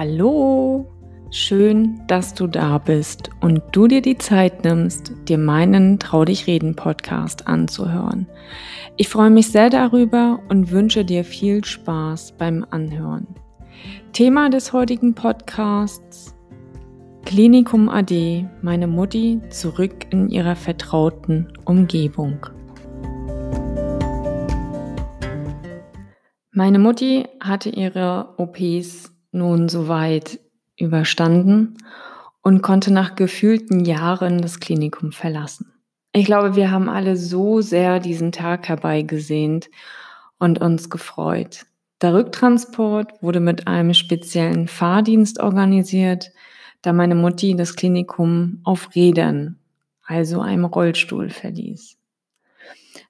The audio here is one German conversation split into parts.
Hallo, schön, dass du da bist und du dir die Zeit nimmst, dir meinen Trau dich reden Podcast anzuhören. Ich freue mich sehr darüber und wünsche dir viel Spaß beim Anhören. Thema des heutigen Podcasts Klinikum AD, meine Mutti zurück in ihrer vertrauten Umgebung. Meine Mutti hatte ihre OPs nun soweit überstanden und konnte nach gefühlten Jahren das Klinikum verlassen. Ich glaube, wir haben alle so sehr diesen Tag herbeigesehnt und uns gefreut. Der Rücktransport wurde mit einem speziellen Fahrdienst organisiert, da meine Mutti das Klinikum auf Rädern, also einem Rollstuhl, verließ.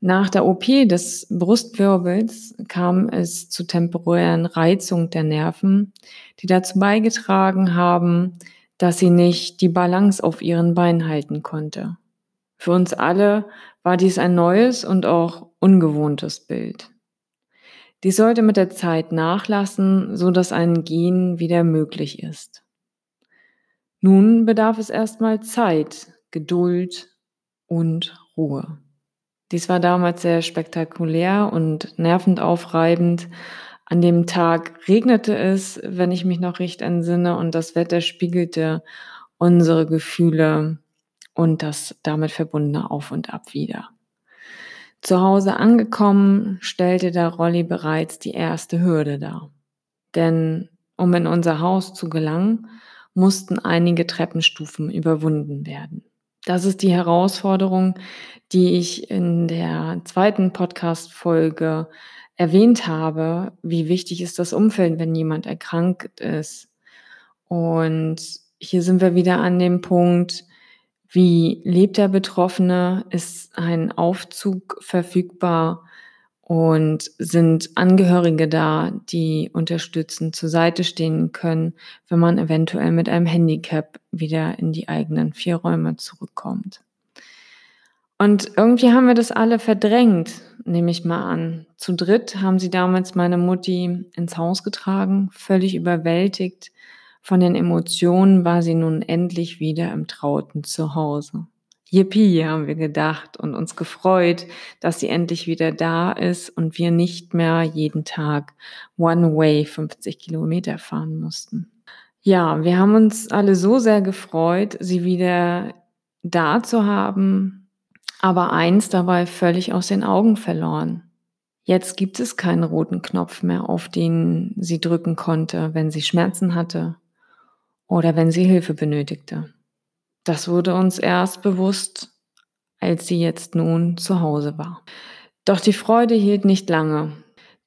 Nach der OP des Brustwirbels kam es zu temporären Reizung der Nerven, die dazu beigetragen haben, dass sie nicht die Balance auf ihren Beinen halten konnte. Für uns alle war dies ein neues und auch ungewohntes Bild. Dies sollte mit der Zeit nachlassen, so dass ein Gehen wieder möglich ist. Nun bedarf es erstmal Zeit, Geduld und Ruhe. Dies war damals sehr spektakulär und nervend aufreibend. An dem Tag regnete es, wenn ich mich noch recht entsinne, und das Wetter spiegelte unsere Gefühle und das damit verbundene Auf und Ab wieder. Zu Hause angekommen, stellte der Rolli bereits die erste Hürde dar. Denn um in unser Haus zu gelangen, mussten einige Treppenstufen überwunden werden. Das ist die Herausforderung, die ich in der zweiten Podcast-Folge erwähnt habe. Wie wichtig ist das Umfeld, wenn jemand erkrankt ist? Und hier sind wir wieder an dem Punkt, wie lebt der Betroffene? Ist ein Aufzug verfügbar? Und sind Angehörige da, die unterstützend zur Seite stehen können, wenn man eventuell mit einem Handicap wieder in die eigenen vier Räume zurückkommt. Und irgendwie haben wir das alle verdrängt, nehme ich mal an. Zu dritt haben sie damals meine Mutti ins Haus getragen, völlig überwältigt. Von den Emotionen war sie nun endlich wieder im trauten Zuhause. Yippie, haben wir gedacht und uns gefreut, dass sie endlich wieder da ist und wir nicht mehr jeden Tag One-Way 50 Kilometer fahren mussten. Ja, wir haben uns alle so sehr gefreut, sie wieder da zu haben, aber eins dabei völlig aus den Augen verloren. Jetzt gibt es keinen roten Knopf mehr, auf den sie drücken konnte, wenn sie Schmerzen hatte oder wenn sie Hilfe benötigte. Das wurde uns erst bewusst, als sie jetzt nun zu Hause war. Doch die Freude hielt nicht lange,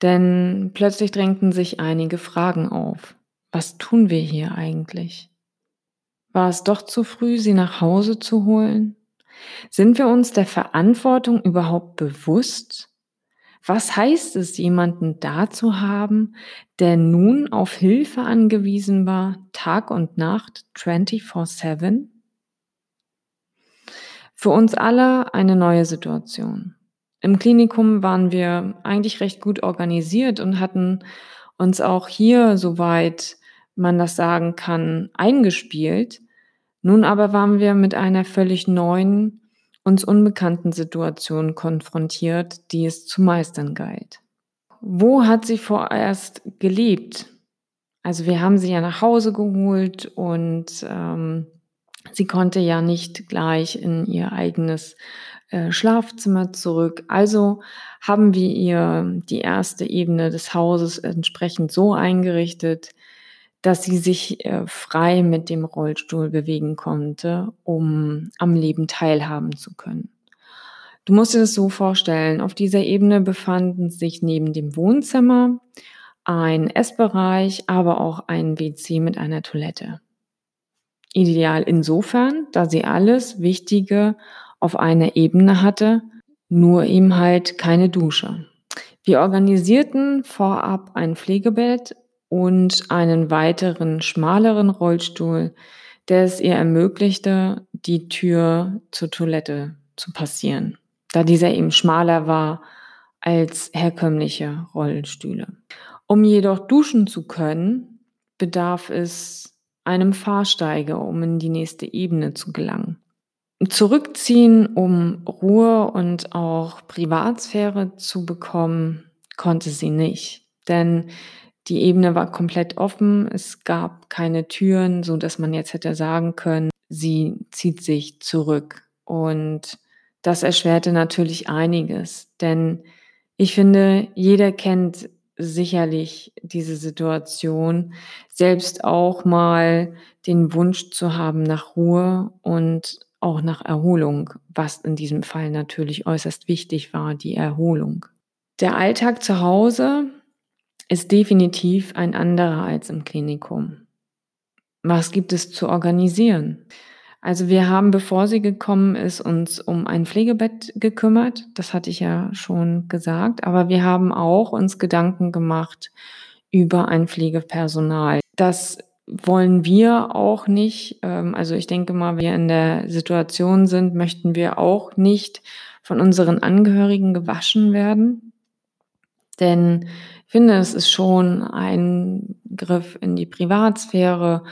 denn plötzlich drängten sich einige Fragen auf. Was tun wir hier eigentlich? War es doch zu früh, sie nach Hause zu holen? Sind wir uns der Verantwortung überhaupt bewusst? Was heißt es, jemanden da zu haben, der nun auf Hilfe angewiesen war, Tag und Nacht, 24-7? Für uns alle eine neue Situation. Im Klinikum waren wir eigentlich recht gut organisiert und hatten uns auch hier, soweit man das sagen kann, eingespielt. Nun aber waren wir mit einer völlig neuen, uns unbekannten Situation konfrontiert, die es zu meistern galt. Wo hat sie vorerst gelebt? Also wir haben sie ja nach Hause geholt und ähm, Sie konnte ja nicht gleich in ihr eigenes äh, Schlafzimmer zurück. Also haben wir ihr die erste Ebene des Hauses entsprechend so eingerichtet, dass sie sich äh, frei mit dem Rollstuhl bewegen konnte, um am Leben teilhaben zu können. Du musst dir das so vorstellen, auf dieser Ebene befanden sich neben dem Wohnzimmer ein Essbereich, aber auch ein WC mit einer Toilette. Ideal insofern, da sie alles Wichtige auf einer Ebene hatte, nur eben halt keine Dusche. Wir organisierten vorab ein Pflegebett und einen weiteren schmaleren Rollstuhl, der es ihr ermöglichte, die Tür zur Toilette zu passieren, da dieser eben schmaler war als herkömmliche Rollstühle. Um jedoch duschen zu können, bedarf es einem Fahrsteiger, um in die nächste Ebene zu gelangen. Zurückziehen, um Ruhe und auch Privatsphäre zu bekommen, konnte sie nicht, denn die Ebene war komplett offen, es gab keine Türen, so dass man jetzt hätte sagen können, sie zieht sich zurück. Und das erschwerte natürlich einiges, denn ich finde, jeder kennt sicherlich diese Situation, selbst auch mal den Wunsch zu haben nach Ruhe und auch nach Erholung, was in diesem Fall natürlich äußerst wichtig war, die Erholung. Der Alltag zu Hause ist definitiv ein anderer als im Klinikum. Was gibt es zu organisieren? Also wir haben, bevor sie gekommen ist, uns um ein Pflegebett gekümmert. Das hatte ich ja schon gesagt. Aber wir haben auch uns Gedanken gemacht über ein Pflegepersonal. Das wollen wir auch nicht. Ähm, also ich denke mal, wir in der Situation sind, möchten wir auch nicht von unseren Angehörigen gewaschen werden. Denn ich finde, es ist schon ein Griff in die Privatsphäre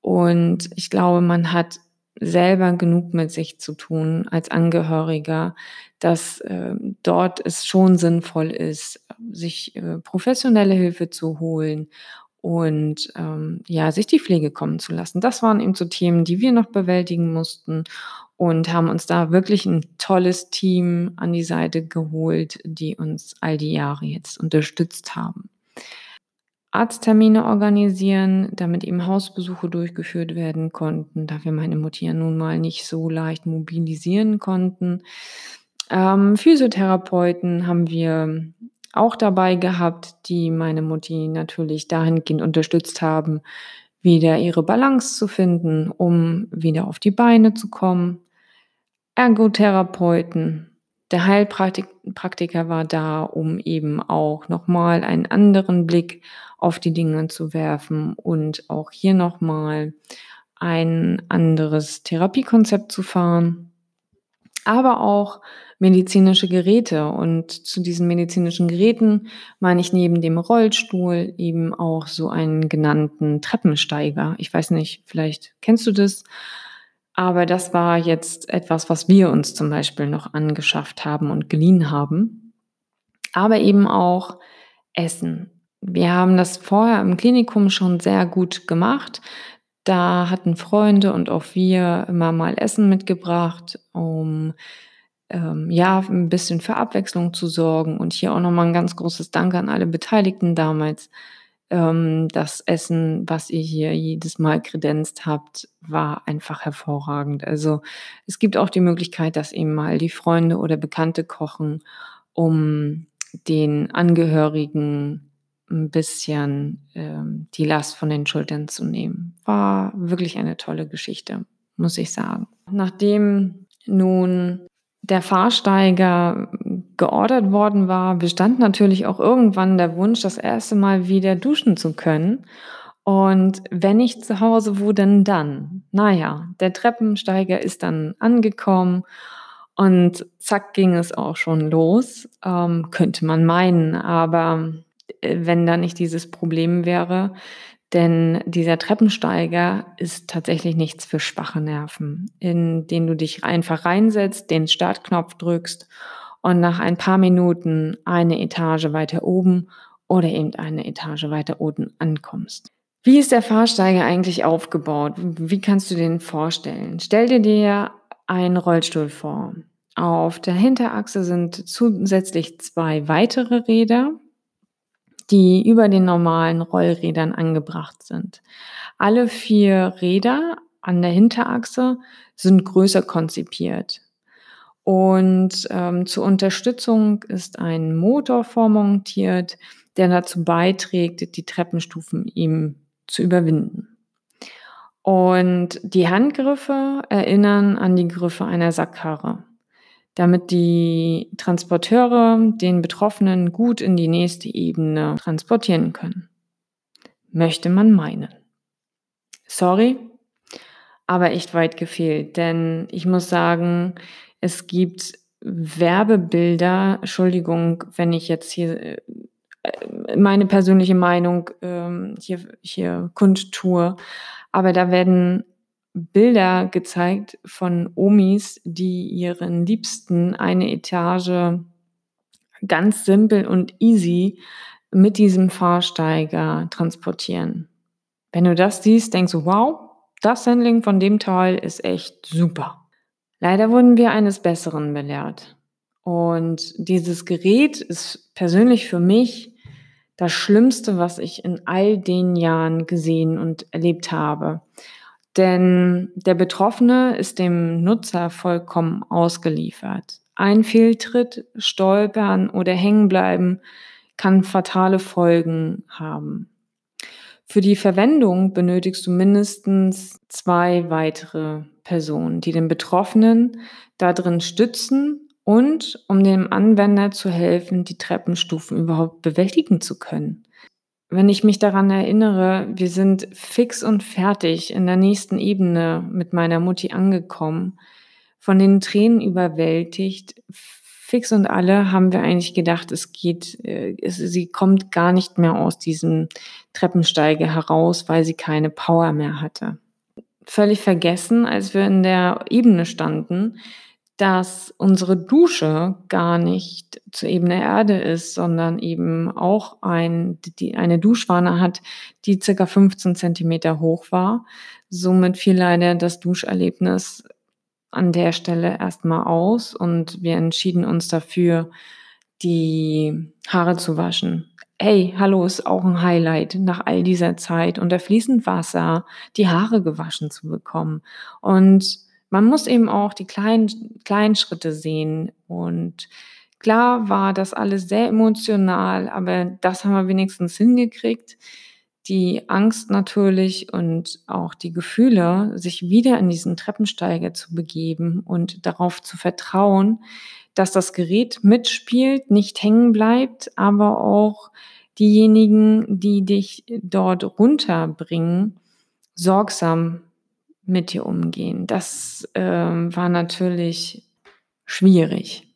und ich glaube, man hat selber genug mit sich zu tun als Angehöriger, dass äh, dort es schon sinnvoll ist, sich äh, professionelle Hilfe zu holen und ähm, ja, sich die Pflege kommen zu lassen. Das waren eben so Themen, die wir noch bewältigen mussten und haben uns da wirklich ein tolles Team an die Seite geholt, die uns all die Jahre jetzt unterstützt haben. Arzttermine organisieren, damit eben Hausbesuche durchgeführt werden konnten, da wir meine Mutti ja nun mal nicht so leicht mobilisieren konnten. Ähm, Physiotherapeuten haben wir auch dabei gehabt, die meine Mutti natürlich dahingehend unterstützt haben, wieder ihre Balance zu finden, um wieder auf die Beine zu kommen. Ergotherapeuten. Der Heilpraktiker war da, um eben auch nochmal einen anderen Blick auf die Dinge zu werfen und auch hier nochmal ein anderes Therapiekonzept zu fahren. Aber auch medizinische Geräte. Und zu diesen medizinischen Geräten meine ich neben dem Rollstuhl eben auch so einen genannten Treppensteiger. Ich weiß nicht, vielleicht kennst du das. Aber das war jetzt etwas, was wir uns zum Beispiel noch angeschafft haben und geliehen haben. Aber eben auch Essen. Wir haben das vorher im Klinikum schon sehr gut gemacht. Da hatten Freunde und auch wir immer mal Essen mitgebracht, um ähm, ja, ein bisschen für Abwechslung zu sorgen. Und hier auch nochmal ein ganz großes Dank an alle Beteiligten damals. Ähm, das Essen, was ihr hier jedes Mal kredenzt habt, war einfach hervorragend. Also es gibt auch die Möglichkeit, dass eben mal die Freunde oder Bekannte kochen, um den Angehörigen ein bisschen ähm, die Last von den Schultern zu nehmen. War wirklich eine tolle Geschichte, muss ich sagen. Nachdem nun der Fahrsteiger geordert worden war, bestand natürlich auch irgendwann der Wunsch, das erste Mal wieder duschen zu können. Und wenn ich zu Hause, wo denn dann? Naja, der Treppensteiger ist dann angekommen und zack ging es auch schon los, ähm, könnte man meinen. Aber äh, wenn da nicht dieses Problem wäre, denn dieser Treppensteiger ist tatsächlich nichts für schwache Nerven, in den du dich einfach reinsetzt, den Startknopf drückst und nach ein paar Minuten eine Etage weiter oben oder eben eine Etage weiter unten ankommst. Wie ist der Fahrsteiger eigentlich aufgebaut? Wie kannst du den vorstellen? Stell dir dir einen Rollstuhl vor. Auf der Hinterachse sind zusätzlich zwei weitere Räder, die über den normalen Rollrädern angebracht sind. Alle vier Räder an der Hinterachse sind größer konzipiert. Und ähm, zur Unterstützung ist ein Motor vormontiert, der dazu beiträgt, die Treppenstufen ihm zu überwinden. Und die Handgriffe erinnern an die Griffe einer Sackkarre damit die Transporteure den Betroffenen gut in die nächste Ebene transportieren können. Möchte man meinen. Sorry, aber echt weit gefehlt, denn ich muss sagen, es gibt Werbebilder, Entschuldigung, wenn ich jetzt hier äh, meine persönliche Meinung ähm, hier, hier kundtue. Aber da werden Bilder gezeigt von Omis, die ihren Liebsten eine Etage ganz simpel und easy mit diesem Fahrsteiger transportieren. Wenn du das siehst, denkst du, wow, das Handling von dem Teil ist echt super. Leider wurden wir eines Besseren belehrt. Und dieses Gerät ist persönlich für mich das Schlimmste, was ich in all den Jahren gesehen und erlebt habe. Denn der Betroffene ist dem Nutzer vollkommen ausgeliefert. Ein Fehltritt, Stolpern oder Hängenbleiben kann fatale Folgen haben. Für die Verwendung benötigst du mindestens zwei weitere Personen, die den Betroffenen darin stützen und um dem Anwender zu helfen, die Treppenstufen überhaupt bewältigen zu können. Wenn ich mich daran erinnere, wir sind fix und fertig in der nächsten Ebene mit meiner Mutti angekommen, von den Tränen überwältigt, fix und alle haben wir eigentlich gedacht, es geht, äh, es, sie kommt gar nicht mehr aus diesem Treppensteige heraus, weil sie keine Power mehr hatte. Völlig vergessen, als wir in der Ebene standen, dass unsere Dusche gar nicht zur Ebene Erde ist, sondern eben auch ein, die, eine Duschwanne hat, die circa 15 Zentimeter hoch war. Somit fiel leider das Duscherlebnis an der Stelle erstmal aus und wir entschieden uns dafür, die Haare zu waschen. Hey, hallo ist auch ein Highlight nach all dieser Zeit unter fließend Wasser die Haare gewaschen zu bekommen. Und man muss eben auch die kleinen, kleinen Schritte sehen. Und klar war das alles sehr emotional, aber das haben wir wenigstens hingekriegt die Angst natürlich und auch die Gefühle, sich wieder in diesen Treppensteiger zu begeben und darauf zu vertrauen, dass das Gerät mitspielt, nicht hängen bleibt, aber auch diejenigen, die dich dort runterbringen, sorgsam mit dir umgehen. Das ähm, war natürlich schwierig.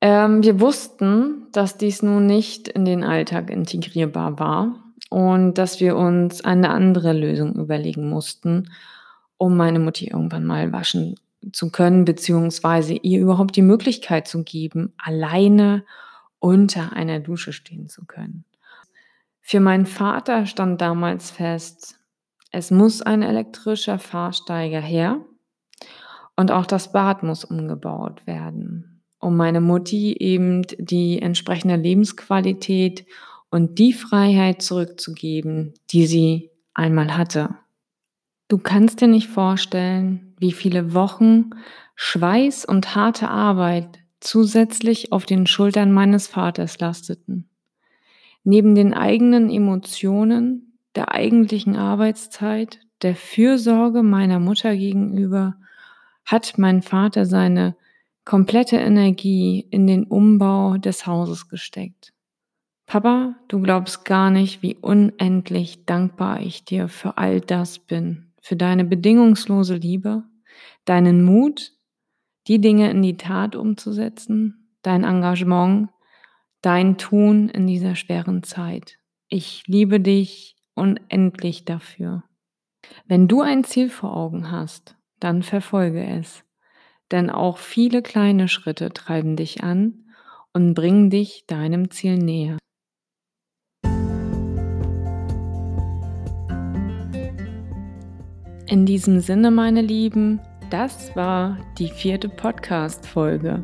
Ähm, wir wussten, dass dies nun nicht in den Alltag integrierbar war und dass wir uns eine andere Lösung überlegen mussten, um meine Mutti irgendwann mal waschen zu können, beziehungsweise ihr überhaupt die Möglichkeit zu geben, alleine unter einer Dusche stehen zu können. Für meinen Vater stand damals fest, es muss ein elektrischer Fahrsteiger her und auch das Bad muss umgebaut werden, um meine Mutti eben die entsprechende Lebensqualität und die Freiheit zurückzugeben, die sie einmal hatte. Du kannst dir nicht vorstellen, wie viele Wochen Schweiß und harte Arbeit zusätzlich auf den Schultern meines Vaters lasteten. Neben den eigenen Emotionen, der eigentlichen Arbeitszeit, der Fürsorge meiner Mutter gegenüber, hat mein Vater seine komplette Energie in den Umbau des Hauses gesteckt. Papa, du glaubst gar nicht, wie unendlich dankbar ich dir für all das bin, für deine bedingungslose Liebe, deinen Mut, die Dinge in die Tat umzusetzen, dein Engagement, dein Tun in dieser schweren Zeit. Ich liebe dich unendlich dafür. Wenn du ein Ziel vor Augen hast, dann verfolge es, denn auch viele kleine Schritte treiben dich an und bringen dich deinem Ziel näher. In diesem Sinne, meine Lieben, das war die vierte Podcast-Folge.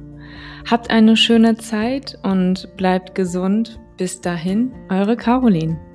Habt eine schöne Zeit und bleibt gesund. Bis dahin, eure Caroline.